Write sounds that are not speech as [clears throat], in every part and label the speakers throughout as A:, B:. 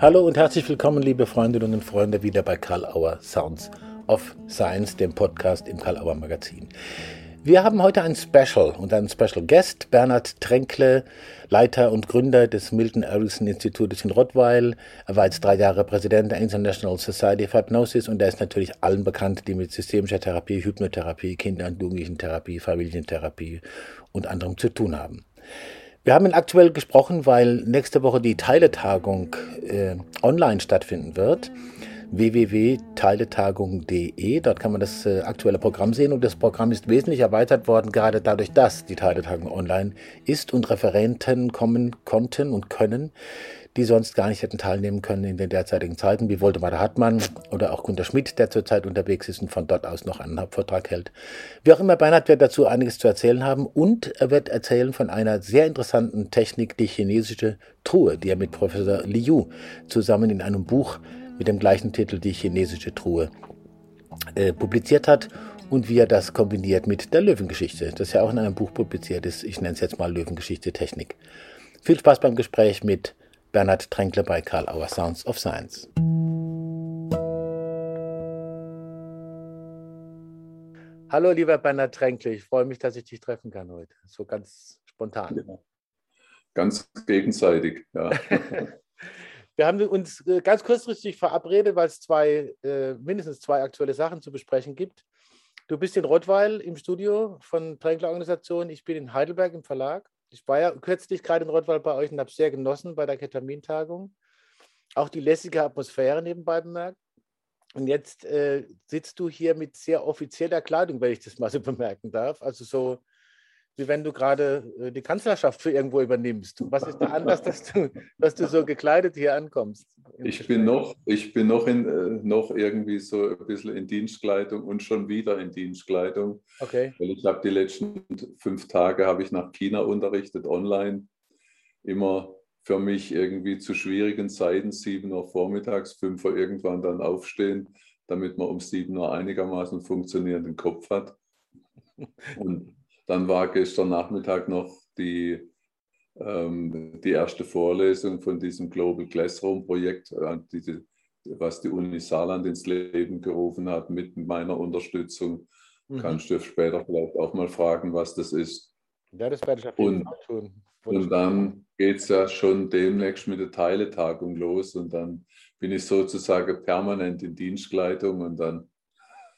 A: Hallo und herzlich willkommen, liebe Freundinnen und Freunde, wieder bei Karl Auer Sounds of Science, dem Podcast im Karl Auer Magazin. Wir haben heute ein Special und einen Special Guest, Bernhard Tränkle, Leiter und Gründer des Milton Erickson Institutes in Rottweil. Er war jetzt drei Jahre Präsident der International Society of Hypnosis und er ist natürlich allen bekannt, die mit systemischer Therapie, Hypnotherapie, Kinder- und Jugendlichentherapie, Familientherapie und anderem zu tun haben. Wir haben ihn aktuell gesprochen, weil nächste Woche die Teiletagung äh, online stattfinden wird www.teiletagung.de. Dort kann man das äh, aktuelle Programm sehen und das Programm ist wesentlich erweitert worden, gerade dadurch, dass die Teiletagung online ist und Referenten kommen konnten und können, die sonst gar nicht hätten teilnehmen können in den derzeitigen Zeiten, wie Woldemar Hartmann oder auch Gunter Schmidt, der zurzeit unterwegs ist und von dort aus noch einen Hauptvortrag hält. Wie auch immer, Bernhard wird dazu einiges zu erzählen haben und er wird erzählen von einer sehr interessanten Technik, die chinesische Truhe, die er mit Professor Liu zusammen in einem Buch mit dem gleichen Titel Die chinesische Truhe äh, publiziert hat und wie er das kombiniert mit der Löwengeschichte, das ja auch in einem Buch publiziert ist. Ich nenne es jetzt mal Löwengeschichte Technik. Viel Spaß beim Gespräch mit Bernhard Tränkle bei Karl Auer Sounds of Science. Hallo, lieber Bernhard Tränkle, ich freue mich, dass ich dich treffen kann heute. So ganz spontan. Ja.
B: Ganz gegenseitig, ja. [laughs]
A: Wir haben uns äh, ganz kurzfristig verabredet, weil es zwei, äh, mindestens zwei aktuelle Sachen zu besprechen gibt. Du bist in Rottweil im Studio von Tränkler Organisation. Ich bin in Heidelberg im Verlag. Ich war ja kürzlich gerade in Rottweil bei euch und habe sehr genossen bei der Ketamintagung. Auch die lässige Atmosphäre nebenbei bemerkt. Und jetzt äh, sitzt du hier mit sehr offizieller Kleidung, wenn ich das mal so bemerken darf. Also so wie wenn du gerade äh, die Kanzlerschaft für irgendwo übernimmst. Was ist da anders, dass du, dass du so gekleidet hier ankommst?
B: Ich bin noch, ich bin noch, in, äh, noch irgendwie so ein bisschen in Dienstkleidung und schon wieder in Dienstkleidung.
A: Okay.
B: Weil ich habe die letzten fünf Tage habe ich nach China unterrichtet, online. Immer für mich irgendwie zu schwierigen Zeiten, 7 Uhr vormittags, 5 Uhr irgendwann dann aufstehen, damit man um 7 Uhr einigermaßen funktionierenden Kopf hat. Und dann war gestern Nachmittag noch die, ähm, die erste Vorlesung von diesem Global Classroom Projekt, äh, die, was die Uni Saarland ins Leben gerufen hat, mit meiner Unterstützung. Mhm. Kannst du später vielleicht auch mal fragen, was das ist.
A: Ja, das werde ich auf jeden Fall
B: tun. Und dann geht es ja schon demnächst mit der Teiletagung los und dann bin ich sozusagen permanent in Dienstkleidung und dann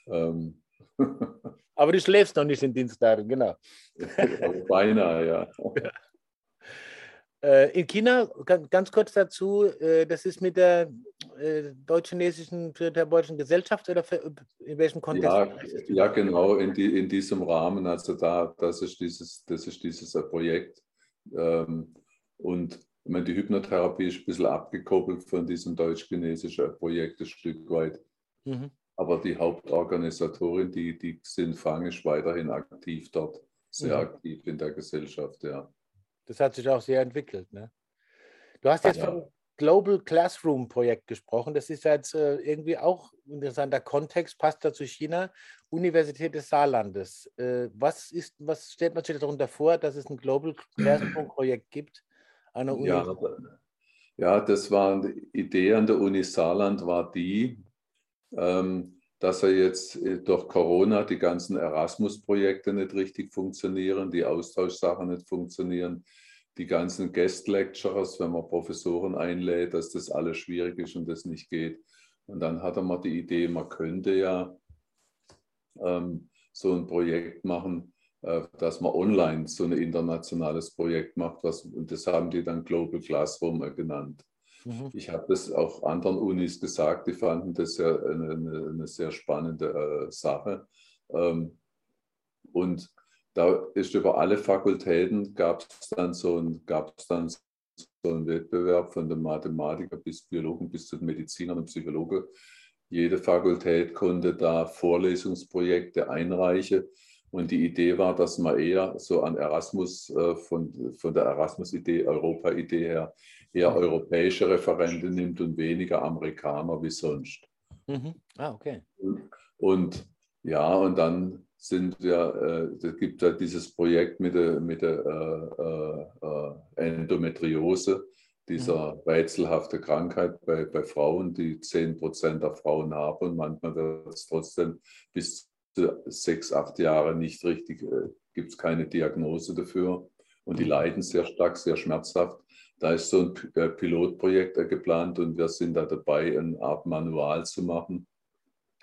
B: ähm, [laughs]
A: Aber du schläfst noch nicht in Dienstlagen, genau. [laughs]
B: Beinahe, ja. ja. [laughs]
A: Äh, in China, ganz kurz dazu, äh, das ist mit der äh, deutsch-chinesischen deutschen Gesellschaft oder in welchem Kontext?
B: Ja, ja genau, in, die, in diesem Rahmen. Also da, das ist dieses, das ist dieses Projekt. Ähm, und ich meine, die Hypnotherapie ist ein bisschen abgekoppelt von diesem deutsch-chinesischen Projekt ein Stück weit. Mhm. Aber die Hauptorganisatorin, die, die sind fangisch weiterhin aktiv dort, sehr mhm. aktiv in der Gesellschaft, ja.
A: Das hat sich auch sehr entwickelt. Ne? Du hast jetzt ja. vom Global Classroom Projekt gesprochen. Das ist jetzt äh, irgendwie auch ein interessanter Kontext, passt da zu China. Universität des Saarlandes. Äh, was, ist, was stellt man sich darunter vor, dass es ein Global Classroom [clears throat] Projekt gibt?
B: An der Uni? Ja, ja, das war die Idee an der Uni Saarland, war die, dass er jetzt äh, durch Corona die ganzen Erasmus-Projekte nicht richtig funktionieren, die Austauschsachen nicht funktionieren, die ganzen Guest-Lecturers, wenn man Professoren einlädt, dass das alles schwierig ist und das nicht geht. Und dann hat er mal die Idee, man könnte ja ähm, so ein Projekt machen, äh, dass man online so ein internationales Projekt macht, was, und das haben die dann Global Classroom genannt. Mhm. Ich habe das auch anderen Unis gesagt, die fanden das ja eine, eine, eine sehr spannende äh, Sache. Ähm, und da ist über alle Fakultäten gab es dann so dann so einen Wettbewerb von den Mathematiker bis Biologen bis zu den Medizinern und Psychologen. Jede Fakultät konnte da Vorlesungsprojekte einreichen. Und die Idee war, dass man eher so an Erasmus, äh, von, von der Erasmus-Idee, Europa-Idee her, eher europäische Referenten nimmt und weniger Amerikaner wie sonst.
A: Mhm. Ah, okay.
B: Und, ja, und dann sind ja, äh, es gibt ja dieses Projekt mit der, mit der äh, äh, äh Endometriose, dieser mhm. rätselhafte Krankheit bei, bei Frauen, die 10 Prozent der Frauen haben und manchmal wird es trotzdem bis zu sechs, acht Jahre nicht richtig, äh, gibt es keine Diagnose dafür und die mhm. leiden sehr stark, sehr schmerzhaft. Da ist so ein äh, Pilotprojekt äh, geplant und wir sind da dabei, eine Art Manual zu machen.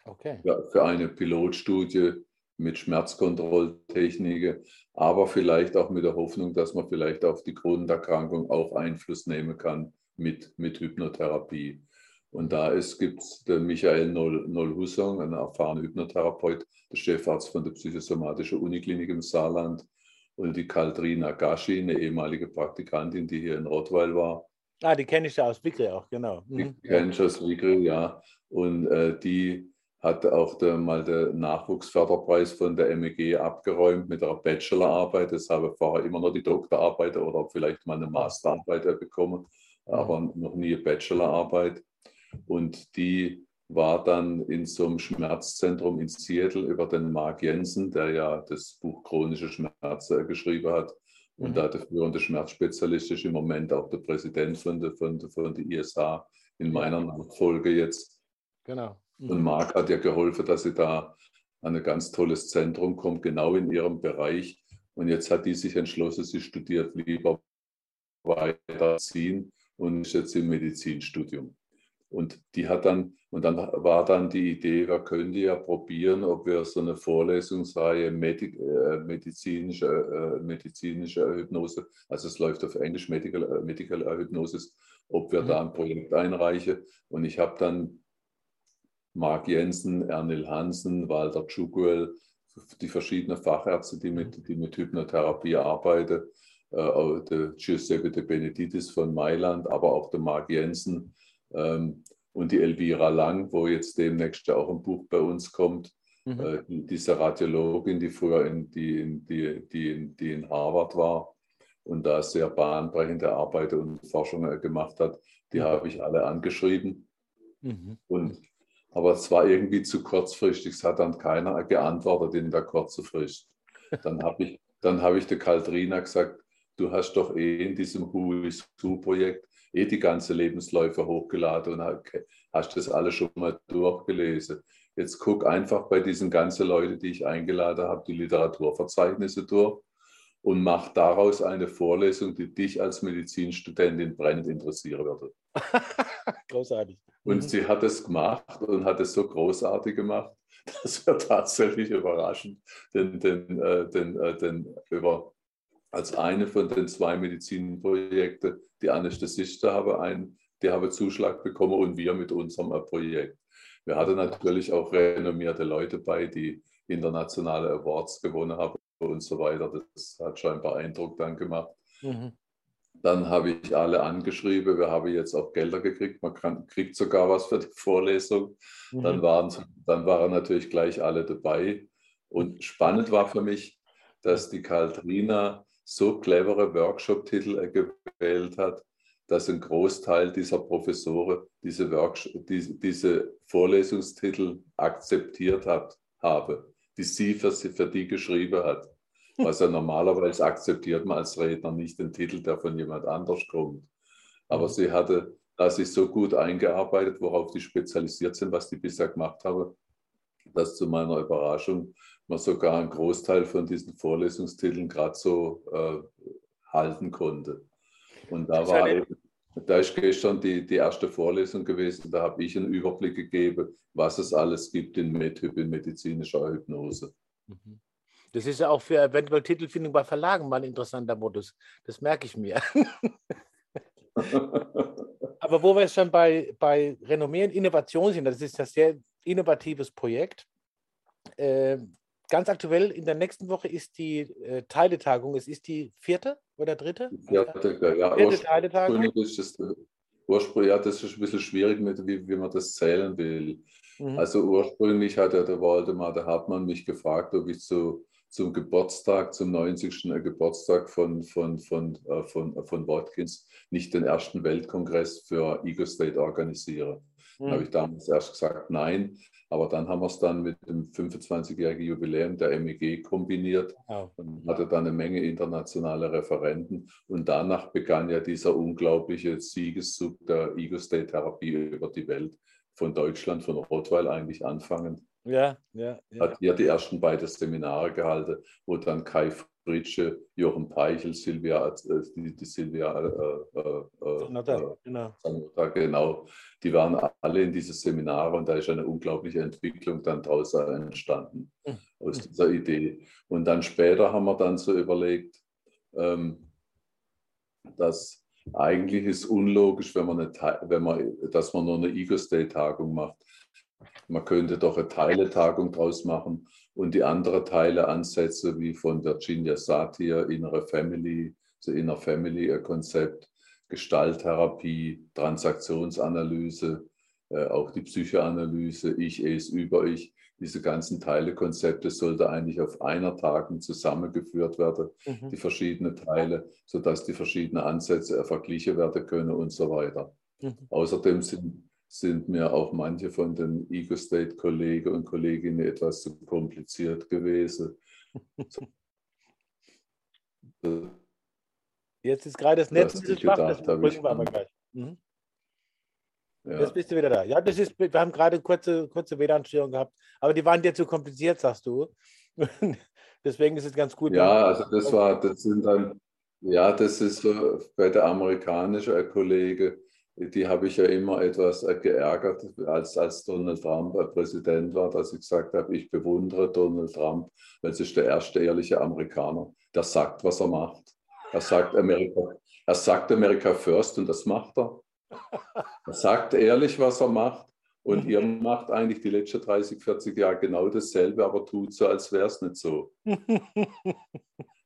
B: Okay. Für eine Pilotstudie mit Schmerzkontrolltechniken, aber vielleicht auch mit der Hoffnung, dass man vielleicht auf die Grunderkrankung auch Einfluss nehmen kann mit, mit Hypnotherapie. Und da gibt es den Michael Noll-Hussong, ein erfahrener Hypnotherapeut, der Chefarzt von der psychosomatischen Uniklinik im Saarland, und die Kaldrina Gashi, eine ehemalige Praktikantin, die hier in Rottweil war.
A: Ah, die kenne ich ja aus Wickel auch, genau.
B: Mhm. Die kenne ich aus Wickel, ja. Und äh, die hat auch der, mal den Nachwuchsförderpreis von der MEG abgeräumt mit einer Bachelorarbeit. Das habe vorher immer noch die Doktorarbeit oder vielleicht mal eine Masterarbeit bekommen, aber noch nie eine Bachelorarbeit. Und die war dann in so einem Schmerzzentrum in Seattle über den Mark Jensen, der ja das Buch Chronische Schmerzen geschrieben hat. Und mhm. da der führende Schmerzspezialist ist im Moment auch der Präsident von der, von der, von der ISH in meiner Nachfolge jetzt. Genau. Mhm. Und Marc hat ja geholfen, dass sie da an ein ganz tolles Zentrum kommt, genau in ihrem Bereich. Und jetzt hat die sich entschlossen, sie studiert lieber weiterziehen und ist jetzt im Medizinstudium. Und die hat dann, und dann war dann die Idee, wir könnten ja probieren, ob wir so eine Vorlesungsreihe Medi äh, medizinische, äh, medizinische Hypnose, also es läuft auf Englisch Medical, äh, Medical Hypnosis, ob wir mhm. da ein Projekt einreichen. Und ich habe dann Mark Jensen, Ernil Hansen, Walter Tschuguel, die verschiedenen Fachärzte, die mit, die mit Hypnotherapie arbeiten, äh, der Giuseppe de Benedittis von Mailand, aber auch der Mark Jensen und die Elvira Lang, wo jetzt demnächst ja auch ein Buch bei uns kommt. Mhm. Äh, diese Radiologin, die früher in, die, in, die, die, in, die in Harvard war und da sehr bahnbrechende Arbeit und Forschung gemacht hat, die mhm. habe ich alle angeschrieben. Mhm. Und aber es war irgendwie zu kurzfristig. Es hat dann keiner geantwortet in der kurzen Frist. [laughs] Dann habe ich, dann hab ich der Kaldrina gesagt, du hast doch eh in diesem Who is Who-Projekt eh die ganze Lebensläufe hochgeladen und hast das alles schon mal durchgelesen. Jetzt guck einfach bei diesen ganzen Leuten, die ich eingeladen habe, die Literaturverzeichnisse durch und mach daraus eine Vorlesung, die dich als Medizinstudentin brennend interessieren würde. [laughs] Großartig. Und mhm. sie hat es gemacht und hat es so großartig gemacht, [laughs] dass wir tatsächlich überraschend den, den, äh, den, äh, den über, als eine von den zwei Medizinprojekten die Anästhesisten habe einen, die habe Zuschlag bekommen und wir mit unserem Projekt. Wir hatten natürlich auch renommierte Leute bei, die internationale Awards gewonnen haben und so weiter. Das hat scheinbar Eindruck dann gemacht. Mhm. Dann habe ich alle angeschrieben. Wir haben jetzt auch Gelder gekriegt. Man kann, kriegt sogar was für die Vorlesung. Mhm. Dann, waren, dann waren natürlich gleich alle dabei. Und spannend war für mich, dass die Kaltrina so clevere Workshop-Titel gewählt hat, dass ein Großteil dieser Professoren diese, Workshop, diese, diese Vorlesungstitel akzeptiert hat, habe, die sie für, sie für die geschrieben hat. Was [laughs] ja normalerweise akzeptiert man als Redner nicht den Titel, der von jemand anders kommt. Aber sie hatte da sich so gut eingearbeitet, worauf die spezialisiert sind, was die bisher gemacht haben, dass zu meiner Überraschung man sogar einen Großteil von diesen Vorlesungstiteln gerade so äh, halten konnte. Und da war da ist gestern die, die erste Vorlesung gewesen, da habe ich einen Überblick gegeben, was es alles gibt in MedHyp, in medizinischer Hypnose. Mhm.
A: Das ist ja auch für eventuell Titelfindung bei Verlagen mal ein interessanter Modus. Das merke ich mir. [laughs] Aber wo wir jetzt schon bei, bei Renommee und Innovation sind, das ist ein sehr innovatives Projekt. Äh, ganz aktuell in der nächsten Woche ist die äh, Teiletagung. Es ist die vierte oder dritte?
B: Vierte, ja. Vierte Teiletagung. Ist das, Ursprung, ja, das ist ein bisschen schwierig, mit, wie, wie man das zählen will. Mhm. Also ursprünglich hat ja der Waldemar, der Hartmann mich gefragt, ob ich zu zum Geburtstag, zum 90. Geburtstag von, von, von, äh, von, von Watkins nicht den ersten Weltkongress für Ego State organisiere. Mhm. habe ich damals erst gesagt, nein. Aber dann haben wir es dann mit dem 25-jährigen Jubiläum der MEG kombiniert und hatte dann eine Menge internationale Referenten. Und danach begann ja dieser unglaubliche Siegeszug der Ego-State-Therapie über die Welt, von Deutschland, von Rottweil eigentlich anfangen.
A: Ja, ja, ja.
B: Hat hier die ersten beiden Seminare gehalten, wo dann Kai Fritsche, Jochen Peichel, Silvia, äh, die, die Silvia äh, äh, Sonata, äh, genau. Genau, die waren alle in diese Seminare und da ist eine unglaubliche Entwicklung dann daraus entstanden, mhm. aus dieser Idee. Und dann später haben wir dann so überlegt, ähm, dass eigentlich ist unlogisch, wenn man, eine, wenn man dass man nur eine Ego-State-Tagung macht. Man könnte doch eine Teiletagung draus machen und die anderen Teile Ansätze wie von Virginia Satir, Innere Family, so Inner Family Konzept, Gestalttherapie, Transaktionsanalyse, äh, auch die Psychoanalyse, Ich, Es, Über Ich, diese ganzen Teilekonzepte sollte eigentlich auf einer Tagung zusammengeführt werden, mhm. die verschiedenen Teile, sodass die verschiedenen Ansätze verglichen werden können und so weiter. Mhm. Außerdem sind sind mir auch manche von den Ego-State-Kollegen und Kolleginnen etwas zu kompliziert gewesen. [laughs]
A: Jetzt ist gerade das Netz ein bisschen schwach, das wir aber gleich. Mhm. Ja. Jetzt bist du wieder da. Ja, das ist, wir haben gerade kurze, kurze WLAN-Störung gehabt, aber die waren dir zu kompliziert, sagst du. [laughs] Deswegen ist es ganz gut.
B: Ja, also das war, das sind dann, ja, das ist bei der amerikanischen Kollege, die habe ich ja immer etwas äh, geärgert, als, als Donald Trump Präsident war, dass ich gesagt habe, ich bewundere Donald Trump, weil es ist der erste ehrliche Amerikaner, der sagt, was er macht. Er sagt Amerika, er sagt America first und das macht er. Er sagt ehrlich, was er macht. Und ihr macht eigentlich die letzten 30, 40 Jahre genau dasselbe, aber tut so, als wäre es nicht so.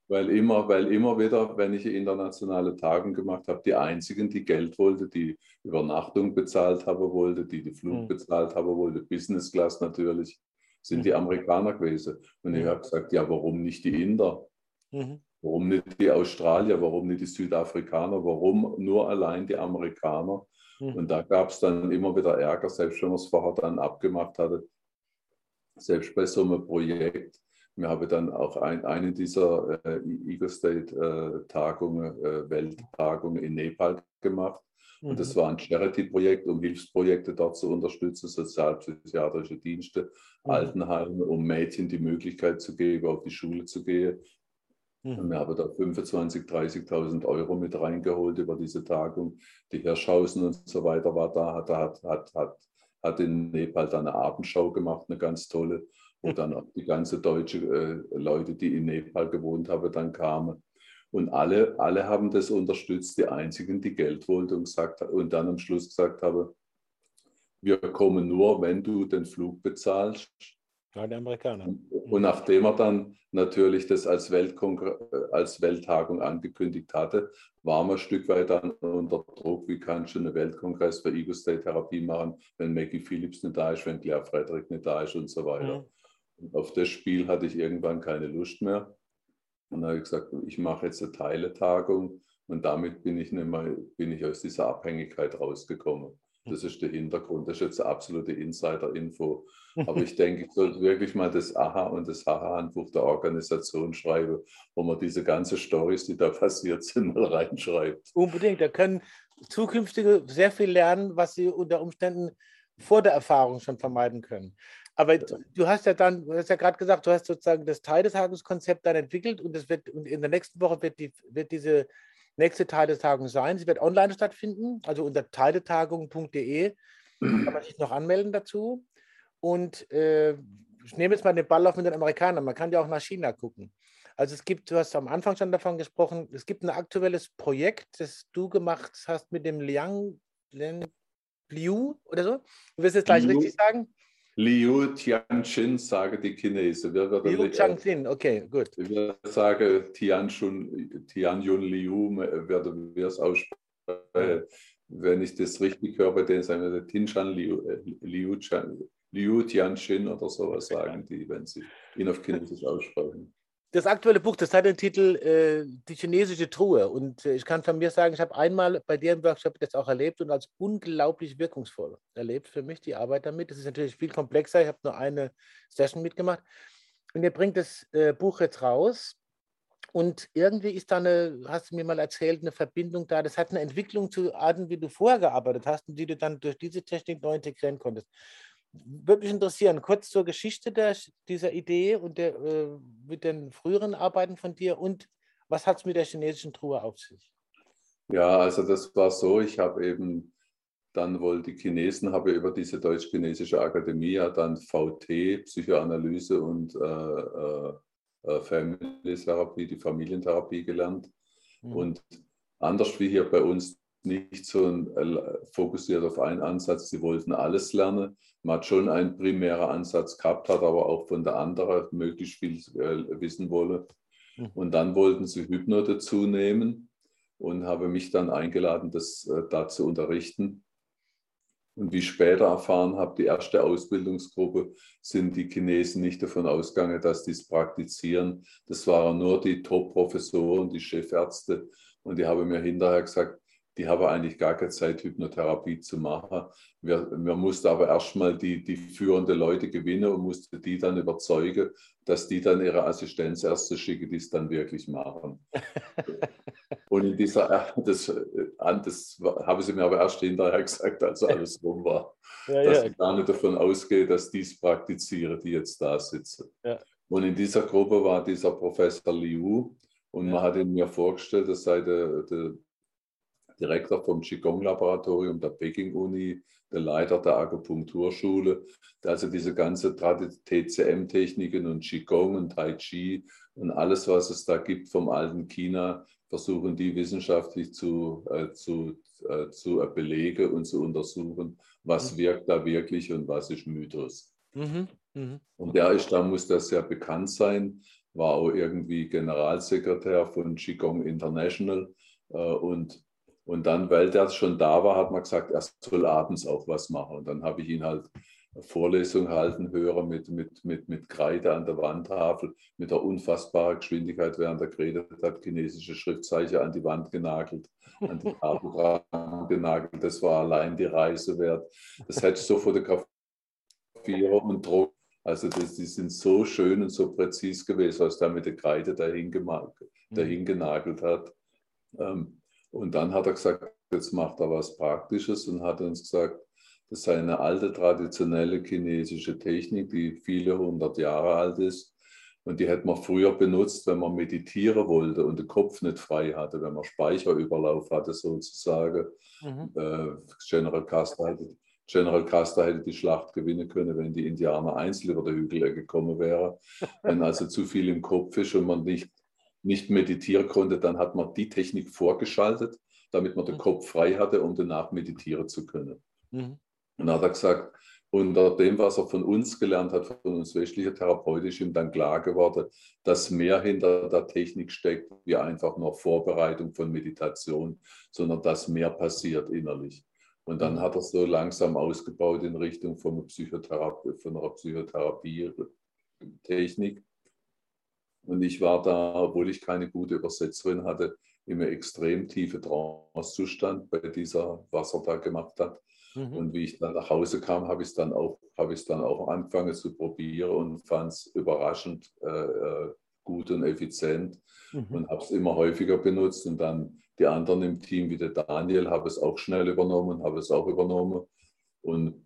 B: Weil immer, weil immer wieder, wenn ich internationale Tagen gemacht habe, die einzigen, die Geld wollte, die Übernachtung bezahlt haben wollte, die die Flug mhm. bezahlt haben wollte, Business Class natürlich, sind mhm. die Amerikaner gewesen. Und ich habe gesagt, ja, warum nicht die Inder? Mhm. Warum nicht die Australier? Warum nicht die Südafrikaner? Warum nur allein die Amerikaner? Mhm. Und da gab es dann immer wieder Ärger, selbst wenn man es vorher dann abgemacht hatte. Selbst bei so einem Projekt wir haben dann auch ein, eine dieser äh, Ego State-Tagungen, äh, Welttagungen in Nepal gemacht. Mhm. Und das mhm. war ein Charity-Projekt, um Hilfsprojekte dort zu unterstützen, sozialpsychiatrische Dienste, mhm. Altenheime, um Mädchen die Möglichkeit zu geben, auf die Schule zu gehen. Mhm. Und wir haben da 25.000, 30.000 Euro mit reingeholt über diese Tagung. Die Hirschhausen und so weiter war da, hat, hat, hat, hat, hat in Nepal dann eine Abendschau gemacht, eine ganz tolle wo dann auch die ganze deutsche äh, Leute, die in Nepal gewohnt haben, dann kamen. Und alle, alle haben das unterstützt, die einzigen, die Geld wollten und, gesagt, und dann am Schluss gesagt haben, wir kommen nur, wenn du den Flug bezahlst.
A: Ja, die Amerikaner.
B: Und nachdem er dann natürlich das als, als Welttagung angekündigt hatte, war man ein Stück weit dann unter Druck, wie kannst du einen Weltkongress für Ego-State-Therapie machen, wenn Maggie Phillips nicht da ist, wenn Claire Frederick nicht da ist und so weiter. Mhm auf das Spiel hatte ich irgendwann keine Lust mehr. Und dann habe ich gesagt, ich mache jetzt eine Teiletagung und damit bin ich, nicht mehr, bin ich aus dieser Abhängigkeit rausgekommen. Das ist der Hintergrund. Das ist jetzt eine absolute Insider-Info. Aber ich [laughs] denke, ich sollte wirklich mal das AHA und das HAHA-Handbuch der Organisation schreiben, wo man diese ganzen Stories, die da passiert sind, mal reinschreibt.
A: Unbedingt. Da können Zukünftige sehr viel lernen, was sie unter Umständen vor der Erfahrung schon vermeiden können. Aber du hast ja dann, du hast ja gerade gesagt, du hast sozusagen das Teiltagungskonzept dann entwickelt und es wird und in der nächsten Woche wird, die, wird diese nächste Teiltagung sein. Sie wird online stattfinden, also unter teiletagung.de kann man sich noch anmelden dazu. Und äh, ich nehme jetzt mal den Ball auf mit den Amerikanern. Man kann ja auch nach China gucken. Also es gibt, du hast am Anfang schon davon gesprochen, es gibt ein aktuelles Projekt, das du gemacht hast mit dem Liang Liu oder so. Du wirst es gleich Liu. richtig sagen.
B: Liu Tianxin, sage die Chinesen.
A: Liu Tianxin, okay, gut.
B: Wir sagen Tianjun, Tianjun Liu, werden wir es aussprechen. Wenn ich das richtig höre, bei denen sagen wir Tinshan Liu, äh, Liu, Liu Tianxin oder sowas sagen die, wenn sie ihn auf Chinesisch aussprechen.
A: Das aktuelle Buch, das hat den Titel äh, Die chinesische Truhe. Und äh, ich kann von mir sagen, ich habe einmal bei im Workshop das auch erlebt und als unglaublich wirkungsvoll erlebt für mich die Arbeit damit. Das ist natürlich viel komplexer. Ich habe nur eine Session mitgemacht. Und ihr bringt das äh, Buch jetzt raus. Und irgendwie ist da eine, hast du mir mal erzählt, eine Verbindung da. Das hat eine Entwicklung zu Arten, wie du vorher gearbeitet hast und die du dann durch diese Technik neu integrieren konntest würde mich interessieren, kurz zur Geschichte der, dieser Idee und der, äh, mit den früheren Arbeiten von dir und was hat es mit der chinesischen Truhe auf sich?
B: Ja, also das war so, ich habe eben dann wohl die Chinesen, habe über diese Deutsch-Chinesische Akademie ja dann VT, Psychoanalyse und äh, äh, äh, Family Therapie, die Familientherapie gelernt. Mhm. Und anders wie hier bei uns nicht so äh, fokussiert auf einen Ansatz. Sie wollten alles lernen. Man hat schon einen primären Ansatz gehabt, hat aber auch von der anderen möglichst viel äh, wissen wollen. Hm. Und dann wollten sie Hypno dazu nehmen und habe mich dann eingeladen, das äh, da zu unterrichten. Und wie ich später erfahren habe, die erste Ausbildungsgruppe sind die Chinesen nicht davon ausgegangen, dass die es praktizieren. Das waren nur die Top-Professoren, die Chefärzte. Und die haben mir hinterher gesagt, die haben eigentlich gar keine Zeit, Hypnotherapie zu machen. Wir, wir mussten aber erstmal die, die führenden Leute gewinnen und mussten die dann überzeugen, dass die dann ihre Assistenz erst schicken, die es dann wirklich machen. [laughs] und in dieser, das, das haben sie mir aber erst hinterher gesagt, als alles rum war, [laughs] ja, dass ja. ich gar nicht davon ausgehe, dass die es praktizieren, die jetzt da sitzen. Ja. Und in dieser Gruppe war dieser Professor Liu und man hat ihn mir vorgestellt, das sei der, der Direktor vom Qigong-Laboratorium der Peking-Uni, der Leiter der Akupunkturschule, der also diese ganze TCM-Techniken und Qigong und Tai Chi und alles, was es da gibt vom alten China, versuchen die wissenschaftlich zu, äh, zu, äh, zu belegen und zu untersuchen, was mhm. wirkt da wirklich und was ist Mythos. Mhm. Mhm. Und der ist, da muss das sehr bekannt sein, war auch irgendwie Generalsekretär von Qigong International äh, und und dann, weil der schon da war, hat man gesagt, er soll abends auch was machen. Und dann habe ich ihn halt Vorlesung halten hören mit, mit, mit, mit Kreide an der Wandtafel, mit der unfassbaren Geschwindigkeit, während er geredet hat, chinesische Schriftzeichen an die Wand genagelt, an die Tafel genagelt. Das war allein die Reise wert. Das hätte ich so fotografieren und drucken. Also das, die sind so schön und so präzise gewesen, was der mit der Kreide dahin, dahin genagelt hat. Ähm, und dann hat er gesagt, jetzt macht er was Praktisches und hat uns gesagt, das sei eine alte traditionelle chinesische Technik, die viele hundert Jahre alt ist. Und die hätte man früher benutzt, wenn man meditieren wollte und den Kopf nicht frei hatte, wenn man Speicherüberlauf hatte sozusagen. Mhm. Äh, General, Custer hätte, General Custer hätte die Schlacht gewinnen können, wenn die Indianer einzeln über der Hügel gekommen wären. wenn also zu viel im Kopf ist und man nicht nicht meditieren konnte, dann hat man die Technik vorgeschaltet, damit man den mhm. Kopf frei hatte, um danach meditieren zu können. Mhm. Und dann hat er gesagt, unter dem, was er von uns gelernt hat, von uns westlichen Therapeuten, ist ihm dann klar geworden, dass mehr hinter der Technik steckt, wie einfach nur Vorbereitung von Meditation, sondern dass mehr passiert innerlich. Und dann mhm. hat er so langsam ausgebaut in Richtung von, Psychotherapie, von einer Psychotherapie-Technik. Und ich war da, obwohl ich keine gute Übersetzerin hatte, im extrem tiefe Trancezustand bei dieser, was er da gemacht hat. Mhm. Und wie ich dann nach Hause kam, habe ich es dann auch, habe ich dann auch angefangen zu probieren und fand es überraschend äh, äh, gut und effizient mhm. und habe es immer häufiger benutzt. Und dann die anderen im Team, wie der Daniel, habe es auch schnell übernommen, habe es auch übernommen. Und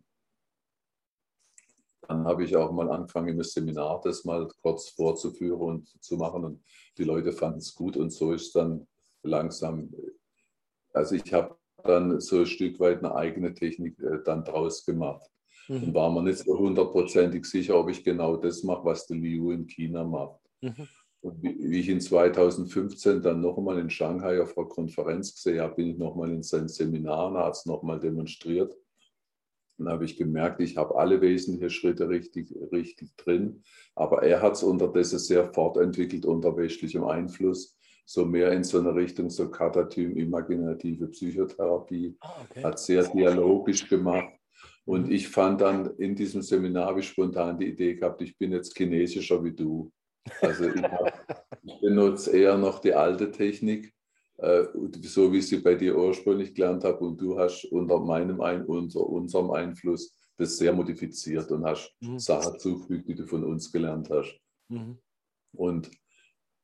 B: dann habe ich auch mal angefangen, im Seminar das mal kurz vorzuführen und zu machen. Und die Leute fanden es gut. Und so ist dann langsam, also ich habe dann so ein Stück weit eine eigene Technik äh, dann draus gemacht. Mhm. Und war mir nicht so hundertprozentig sicher, ob ich genau das mache, was der Liu in China macht. Mhm. Und wie, wie, ich in 2015 dann nochmal in Shanghai auf einer Konferenz gesehen habe, bin ich nochmal in sein Seminar und hat es nochmal demonstriert. Dann habe ich gemerkt, ich habe alle wesentlichen Schritte richtig, richtig drin. Aber er hat es unterdessen sehr fortentwickelt unter westlichem Einfluss. So mehr in so eine Richtung, so Katatym, imaginative Psychotherapie. Ah, okay. Hat sehr dialogisch gemacht. Und mhm. ich fand dann in diesem Seminar, wie spontan die Idee gehabt, ich bin jetzt chinesischer wie du. Also ich, [laughs] ich benutze eher noch die alte Technik, so wie ich sie bei dir ursprünglich gelernt habe. Und du hast unter meinem Ein unter unserem Einfluss das sehr modifiziert und hast mhm. Sachen zugefügt, die du von uns gelernt hast. Mhm. Und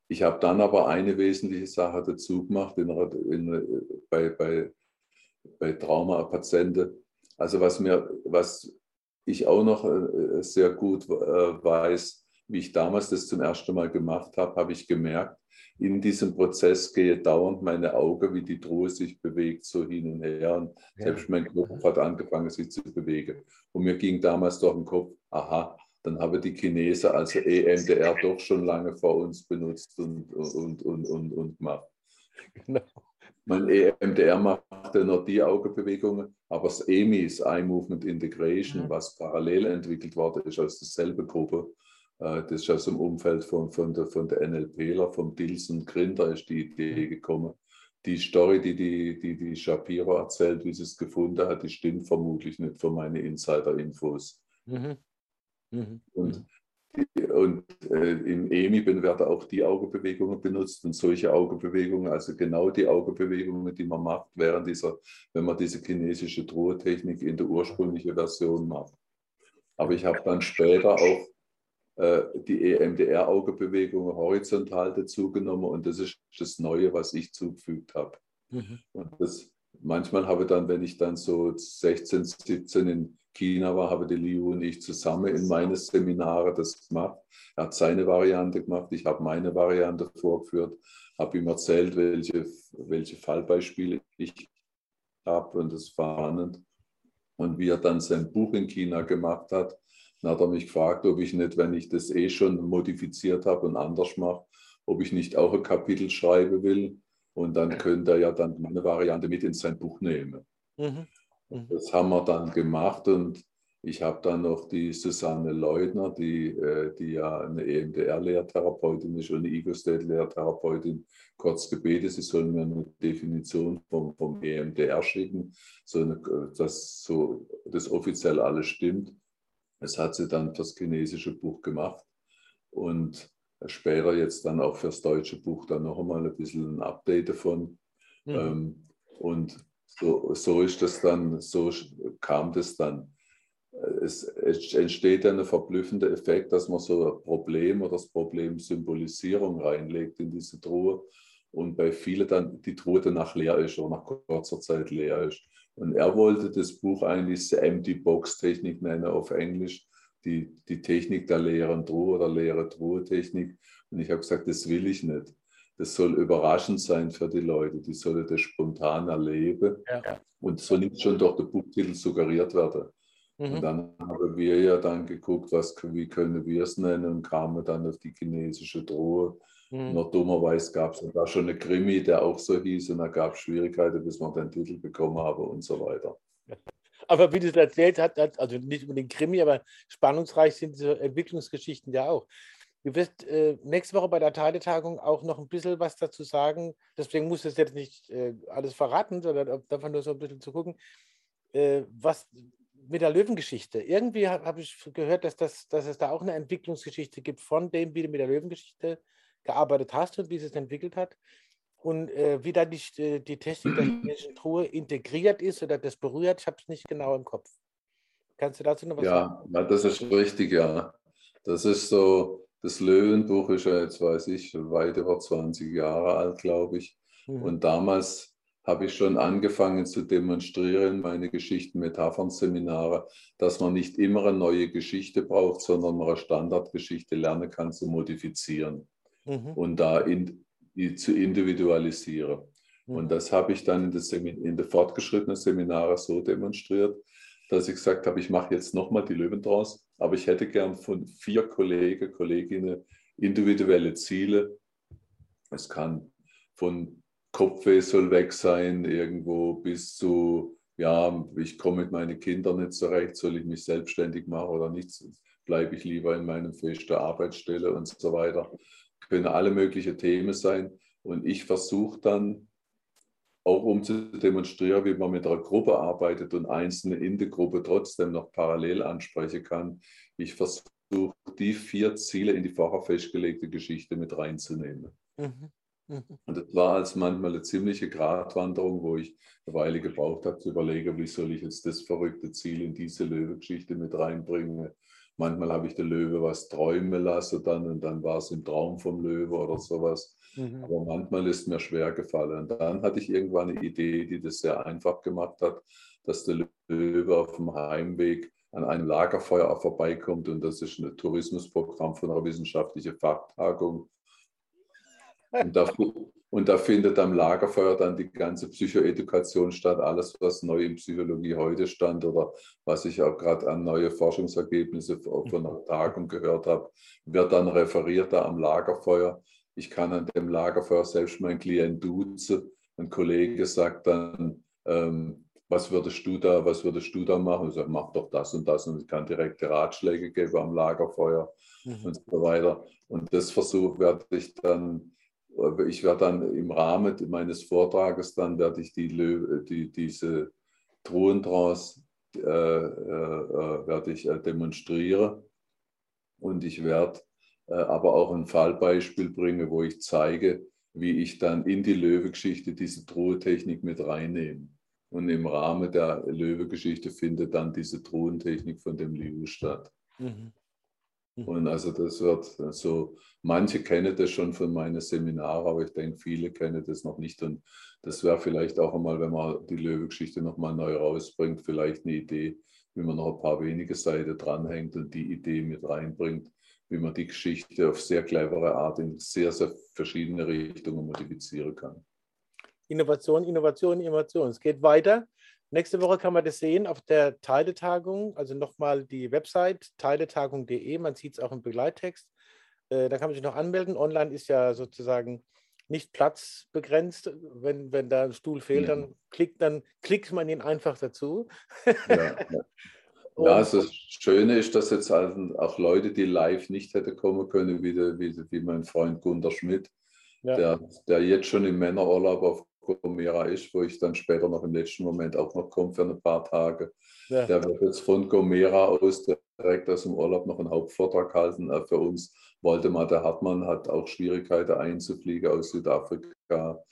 B: ich habe dann aber eine wesentliche Sache dazu gemacht in, in, bei, bei, bei Trauma-Patienten. Also was mir, was ich auch noch äh, sehr gut äh, weiß, wie ich damals das zum ersten Mal gemacht habe, habe ich gemerkt, in diesem Prozess gehe dauernd meine Augen, wie die Truhe sich bewegt, so hin und her. Und ja. selbst mein Kopf hat angefangen, sich zu bewegen. Und mir ging damals durch den Kopf, aha, dann habe die Chinesen also EMDR doch schon lange vor uns benutzt und, und, und, und, und gemacht. Genau. Mein EMDR machte nur die Augenbewegungen, aber das EMI, das Eye Movement Integration, mhm. was parallel entwickelt wurde, ist aus derselben Gruppe. Äh, das ist aus dem Umfeld von, von, der, von der NLPler, vom Dilson Grinder ist die Idee mhm. gekommen. Die Story, die die, die, die Shapiro erzählt, wie sie es gefunden hat, die stimmt vermutlich nicht für meine Insider-Infos. Mhm. Mhm. Und, und äh, im EMI werden auch die Augenbewegungen benutzt und solche Augenbewegungen, also genau die Augenbewegungen, die man macht, während dieser, wenn man diese chinesische Drohtechnik in der ursprünglichen Version macht. Aber ich habe dann später auch die EMDR-Augenbewegungen horizontal dazugenommen und das ist das Neue, was ich zugefügt habe. Mhm. Und das, manchmal habe ich dann, wenn ich dann so 16, 17 in China war, habe die Liu und ich zusammen in meine Seminare das gemacht. Er hat seine Variante gemacht, ich habe meine Variante vorgeführt, habe ihm erzählt, welche, welche Fallbeispiele ich habe und das war spannend. Und wie er dann sein Buch in China gemacht hat, dann hat er mich gefragt, ob ich nicht, wenn ich das eh schon modifiziert habe und anders mache, ob ich nicht auch ein Kapitel schreiben will. Und dann könnte er ja dann meine Variante mit in sein Buch nehmen. Mhm. Mhm. Das haben wir dann gemacht und ich habe dann noch die Susanne Leutner, die, äh, die ja eine EMDR-Lehrtherapeutin ist und eine Ego-State-Lehrtherapeutin, kurz gebeten, sie sollen mir eine Definition vom, vom EMDR schicken, so eine, dass so das offiziell alles stimmt. Das hat sie dann fürs chinesische Buch gemacht und später jetzt dann auch fürs deutsche Buch dann noch einmal ein bisschen ein Update davon. Mhm. Ähm, und so, so ist das dann, so kam das dann. Es, es entsteht ein verblüffender Effekt, dass man so ein Problem oder das Problem Symbolisierung reinlegt in diese Truhe und bei vielen dann die Truhe danach leer ist oder nach kurzer Zeit leer ist. Und er wollte das Buch eigentlich die Empty Box Technik nennen auf Englisch, die, die Technik der leeren Truhe oder leere Truhe-Technik. Und ich habe gesagt, das will ich nicht das soll überraschend sein für die Leute, die sollen das spontan erleben ja. und soll nicht schon durch den Buchtitel suggeriert werden. Mhm. Und dann haben wir ja dann geguckt, was, wie können wir es nennen und kamen dann auf die chinesische Drohe. Mhm. Noch dummerweise gab es da schon eine Krimi, der auch so hieß und da gab es Schwierigkeiten, bis wir den Titel bekommen haben und so weiter. [laughs]
A: Aber wie du es erzählt hast, also nicht unbedingt Krimi, aber spannungsreich sind diese Entwicklungsgeschichten ja auch. Du wirst äh, nächste Woche bei der Teiletagung auch noch ein bisschen was dazu sagen. Deswegen musst du es jetzt nicht äh, alles verraten, sondern einfach nur so ein bisschen zu gucken, äh, was mit der Löwengeschichte. Irgendwie habe hab ich gehört, dass, das, dass es da auch eine Entwicklungsgeschichte gibt von dem, wie du mit der Löwengeschichte gearbeitet hast und wie es sich entwickelt hat. Und äh, wie da die, äh, die Technik der [clears throat] chinesischen Truhe integriert ist oder das berührt, ich habe es nicht genau im Kopf. Kannst du dazu noch was
B: ja, sagen? Ja, das ist richtig, ja. Das ist so, das Löwenbuch ist ja jetzt, weiß ich, weit über 20 Jahre alt, glaube ich. Mhm. Und damals habe ich schon angefangen zu demonstrieren, meine Geschichten, Metaphern, Seminare, dass man nicht immer eine neue Geschichte braucht, sondern man eine Standardgeschichte lernen kann zu modifizieren mhm. und da in, zu individualisieren. Mhm. Und das habe ich dann in der, in der fortgeschrittenen Seminare so demonstriert, dass ich gesagt habe, ich mache jetzt nochmal die Löwen draus aber ich hätte gern von vier Kollegen, Kolleginnen individuelle Ziele. Es kann von Kopfweh soll weg sein, irgendwo bis zu, ja, ich komme mit meinen Kindern nicht zurecht, soll ich mich selbstständig machen oder nicht, bleibe ich lieber in meinem festen Arbeitsstelle und so weiter. Können alle möglichen Themen sein. Und ich versuche dann auch um zu demonstrieren, wie man mit einer Gruppe arbeitet und Einzelne in der Gruppe trotzdem noch parallel ansprechen kann. Ich versuche die vier Ziele in die vorher festgelegte Geschichte mit reinzunehmen. Mhm. Mhm. Und das war als manchmal eine ziemliche Gratwanderung, wo ich eine Weile gebraucht habe, zu überlegen, wie soll ich jetzt das verrückte Ziel in diese Löwe-Geschichte mit reinbringen. Manchmal habe ich den Löwe was träumen lassen dann und dann war es im Traum vom Löwe oder sowas. Mhm. Aber manchmal ist mir schwer gefallen. Und dann hatte ich irgendwann eine Idee, die das sehr einfach gemacht hat, dass der Löwe auf dem Heimweg an einem Lagerfeuer vorbeikommt und das ist ein Tourismusprogramm von einer wissenschaftlichen Fachtagung. Und da, und da, findet am Lagerfeuer dann die ganze Psychoedukation statt, alles, was neu in Psychologie heute stand oder was ich auch gerade an neue Forschungsergebnisse von einer Tagung gehört habe, wird dann referiert da am Lagerfeuer. Ich kann an dem Lagerfeuer selbst meinen Klient duzen. Ein Kollege sagt dann, ähm, was würdest du da, was würdest du da machen? Ich sage, mach doch das und das und ich kann direkte Ratschläge geben am Lagerfeuer mhm. und so weiter. Und das Versuch werde ich dann, ich werde dann im Rahmen meines Vortrages, dann werde ich die, die diese Truhentrance äh, äh, äh, werde ich äh, demonstrieren und ich werde äh, aber auch ein Fallbeispiel bringen, wo ich zeige, wie ich dann in die Löwe-Geschichte diese Truhetechnik mit reinnehme. Und im Rahmen der Löwe-Geschichte findet dann diese Truhentechnik von dem Liu statt. Mhm. Mhm. Und also das wird so, also manche kennen das schon von meinen Seminaren, aber ich denke, viele kennen das noch nicht. Und das wäre vielleicht auch einmal, wenn man die Löwe-Geschichte nochmal neu rausbringt, vielleicht eine Idee, wie man noch ein paar wenige Seiten dranhängt und die Idee mit reinbringt, wie man die Geschichte auf sehr clevere Art in sehr, sehr verschiedene Richtungen modifizieren kann.
A: Innovation, Innovation, Innovation. Es geht weiter. Nächste Woche kann man das sehen auf der Teiletagung, also nochmal die Website teiletagung.de, man sieht es auch im Begleittext. Äh, da kann man sich noch anmelden. Online ist ja sozusagen nicht platzbegrenzt. Wenn, wenn da ein Stuhl fehlt, ja. dann, klickt, dann klickt man ihn einfach dazu.
B: Ja, ja. [laughs] ja also das Schöne ist, dass jetzt auch Leute, die live nicht hätte kommen können, wie, der, wie, wie mein Freund Gunter Schmidt, ja. der, der jetzt schon im Männerurlaub auf Gomera ist, wo ich dann später noch im letzten Moment auch noch komme für ein paar Tage. Ja. Der wird jetzt von Gomera aus direkt aus dem Urlaub noch einen Hauptvortrag halten. Äh, für uns Waldemar der Hartmann hat auch Schwierigkeiten einzufliegen aus Südafrika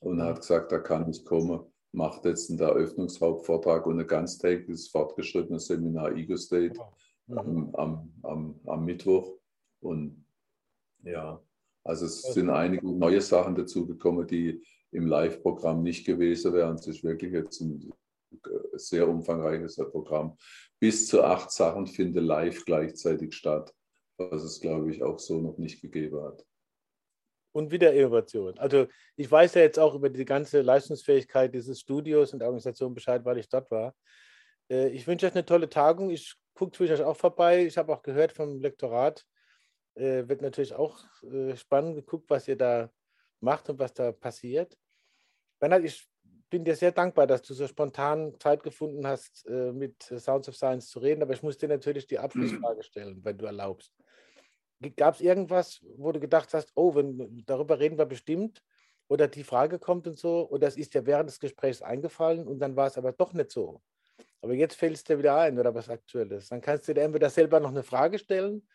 B: und hat gesagt, er kann nicht kommen. Macht jetzt einen Eröffnungshauptvortrag und ein ganztägiges fortgeschrittenes Seminar Ego State mhm. am, am, am, am Mittwoch. Und ja, also es sind einige neue Sachen dazugekommen, die im Live-Programm nicht gewesen wären. Es ist wirklich jetzt ein sehr umfangreiches Programm. Bis zu acht Sachen finden live gleichzeitig statt, was es, glaube ich, auch so noch nicht gegeben hat.
A: Und wieder Innovation. Also ich weiß ja jetzt auch über die ganze Leistungsfähigkeit dieses Studios und der Organisation Bescheid, weil ich dort war. Äh, ich wünsche euch eine tolle Tagung. Ich gucke euch auch vorbei. Ich habe auch gehört vom Lektorat, äh, wird natürlich auch äh, spannend geguckt, was ihr da macht und was da passiert. Bernhard, ich bin dir sehr dankbar, dass du so spontan Zeit gefunden hast, äh, mit Sounds of Science zu reden, aber ich muss dir natürlich die Abschlussfrage stellen, wenn du erlaubst. Gab es irgendwas, wo du gedacht hast, oh, wenn, darüber reden wir bestimmt, oder die Frage kommt und so, oder es ist dir während des Gesprächs eingefallen und dann war es aber doch nicht so. Aber jetzt fällt es dir wieder ein oder was Aktuelles. Dann kannst du dir entweder selber noch eine Frage stellen,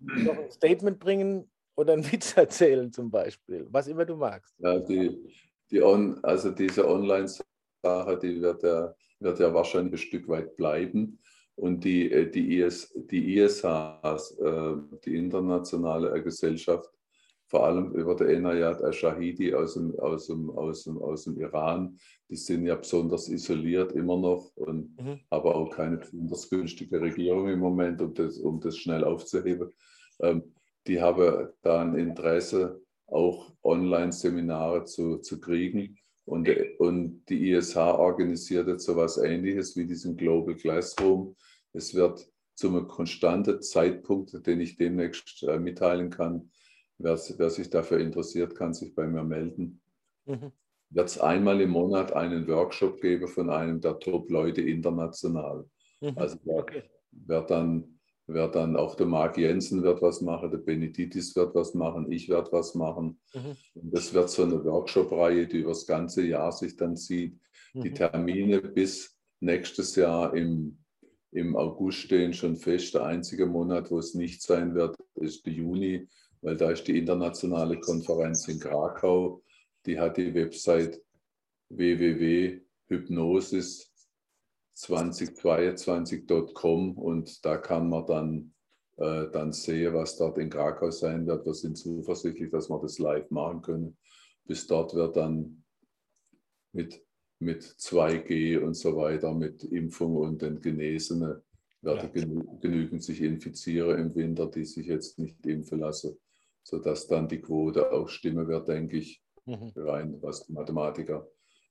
A: noch ein Statement bringen oder einen [laughs] Witz erzählen zum Beispiel, was immer du magst.
B: Ja, die, die on, also diese Online-Sache, die wird ja, wird ja wahrscheinlich ein Stück weit bleiben. Und die, äh, die, IS, die ISHs, äh, die internationale Gesellschaft, vor allem über der Enayat al-Shahidi aus dem, aus, dem, aus, dem, aus dem Iran, die sind ja besonders isoliert immer noch und mhm. aber auch keine besonders günstige Regierung im Moment, um das, um das schnell aufzuheben. Ähm, die haben da ein Interesse, auch Online-Seminare zu, zu kriegen. Und, und die ISH organisiert jetzt so etwas Ähnliches wie diesen Global Classroom. Es wird zum konstanten Zeitpunkt, den ich demnächst äh, mitteilen kann, wer, wer, sich dafür interessiert, kann sich bei mir melden. Mhm. Wird es einmal im Monat einen Workshop geben von einem der Top-Leute international. Mhm. Also wer, okay. wer dann wird dann auch der Marc Jensen wird was machen, der Benediktis wird was machen, ich werde was machen. Mhm. Und das wird so eine Workshop-Reihe, die über das ganze Jahr sich dann zieht. Mhm. Die Termine bis nächstes Jahr im, im August stehen schon fest. Der einzige Monat, wo es nicht sein wird, ist der Juni, weil da ist die internationale Konferenz in Krakau. Die hat die Website www.hypnosis2022.com und da kann man dann, äh, dann sehen, was dort in Krakau sein wird. Wir sind zuversichtlich, dass wir das live machen können. Bis dort wird dann mit, mit 2G und so weiter, mit Impfung und den Genesenen werden ja. genü genügend sich infizieren im Winter, die sich jetzt nicht impfen lassen, sodass dann die Quote auch stimmen wird, denke ich, mhm. rein, was die Mathematiker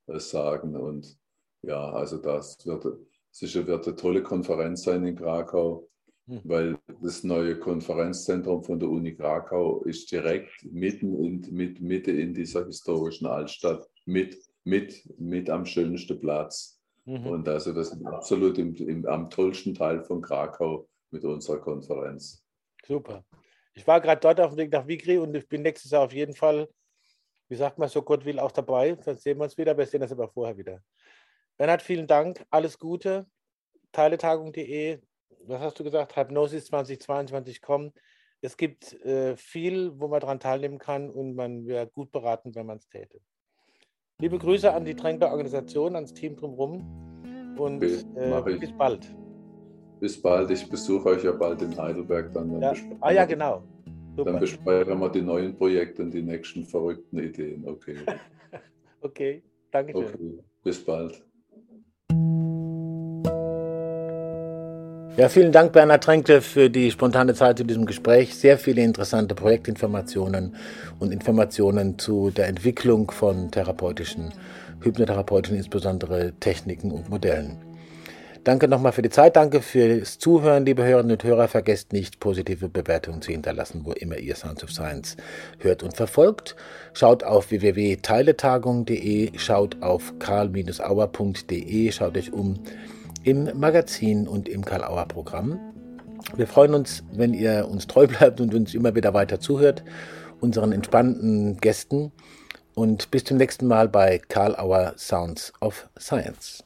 B: äh, sagen. Und ja, also das wird sicher wird eine tolle Konferenz sein in Krakau, mhm. weil das neue Konferenzzentrum von der Uni Krakau ist direkt mitten in, mit, Mitte in dieser historischen Altstadt mit mit, mit am schönsten Platz. Mhm. Und also das ist absolut im, im, am tollsten Teil von Krakau mit unserer Konferenz.
A: Super. Ich war gerade dort auf dem Weg nach Vigri und ich bin nächstes Jahr auf jeden Fall, wie sagt man, so Gott will, auch dabei. Dann sehen wir uns wieder, wir sehen das aber vorher wieder. Bernhard, vielen Dank, alles Gute. Teiletagung.de, was hast du gesagt? Hypnosis 2022 kommen. Es gibt äh, viel, wo man daran teilnehmen kann und man wäre gut beraten, wenn man es täte. Liebe Grüße an die Tränkler-Organisation, ans Team drumherum und äh, bis bald.
B: Bis bald. Ich besuche euch ja bald in Heidelberg. Dann,
A: ja. Ah ja, genau.
B: Super. Dann besprechen wir die neuen Projekte und die nächsten verrückten Ideen. Okay. [laughs]
A: okay, danke schön. Okay.
B: Bis bald.
A: Ja, vielen Dank, Bernhard Tränkle, für die spontane Zeit zu diesem Gespräch. Sehr viele interessante Projektinformationen und Informationen zu der Entwicklung von therapeutischen, hypnotherapeutischen, insbesondere Techniken und Modellen. Danke nochmal für die Zeit, danke fürs Zuhören, liebe Hörerinnen und Hörer. Vergesst nicht, positive Bewertungen zu hinterlassen, wo immer ihr Sounds of Science hört und verfolgt. Schaut auf www.teiletagung.de, schaut auf karl-auer.de, schaut euch um im Magazin und im Karl-Auer-Programm. Wir freuen uns, wenn ihr uns treu bleibt und uns immer wieder weiter zuhört, unseren entspannten Gästen. Und bis zum nächsten Mal bei Karl Auer Sounds of Science.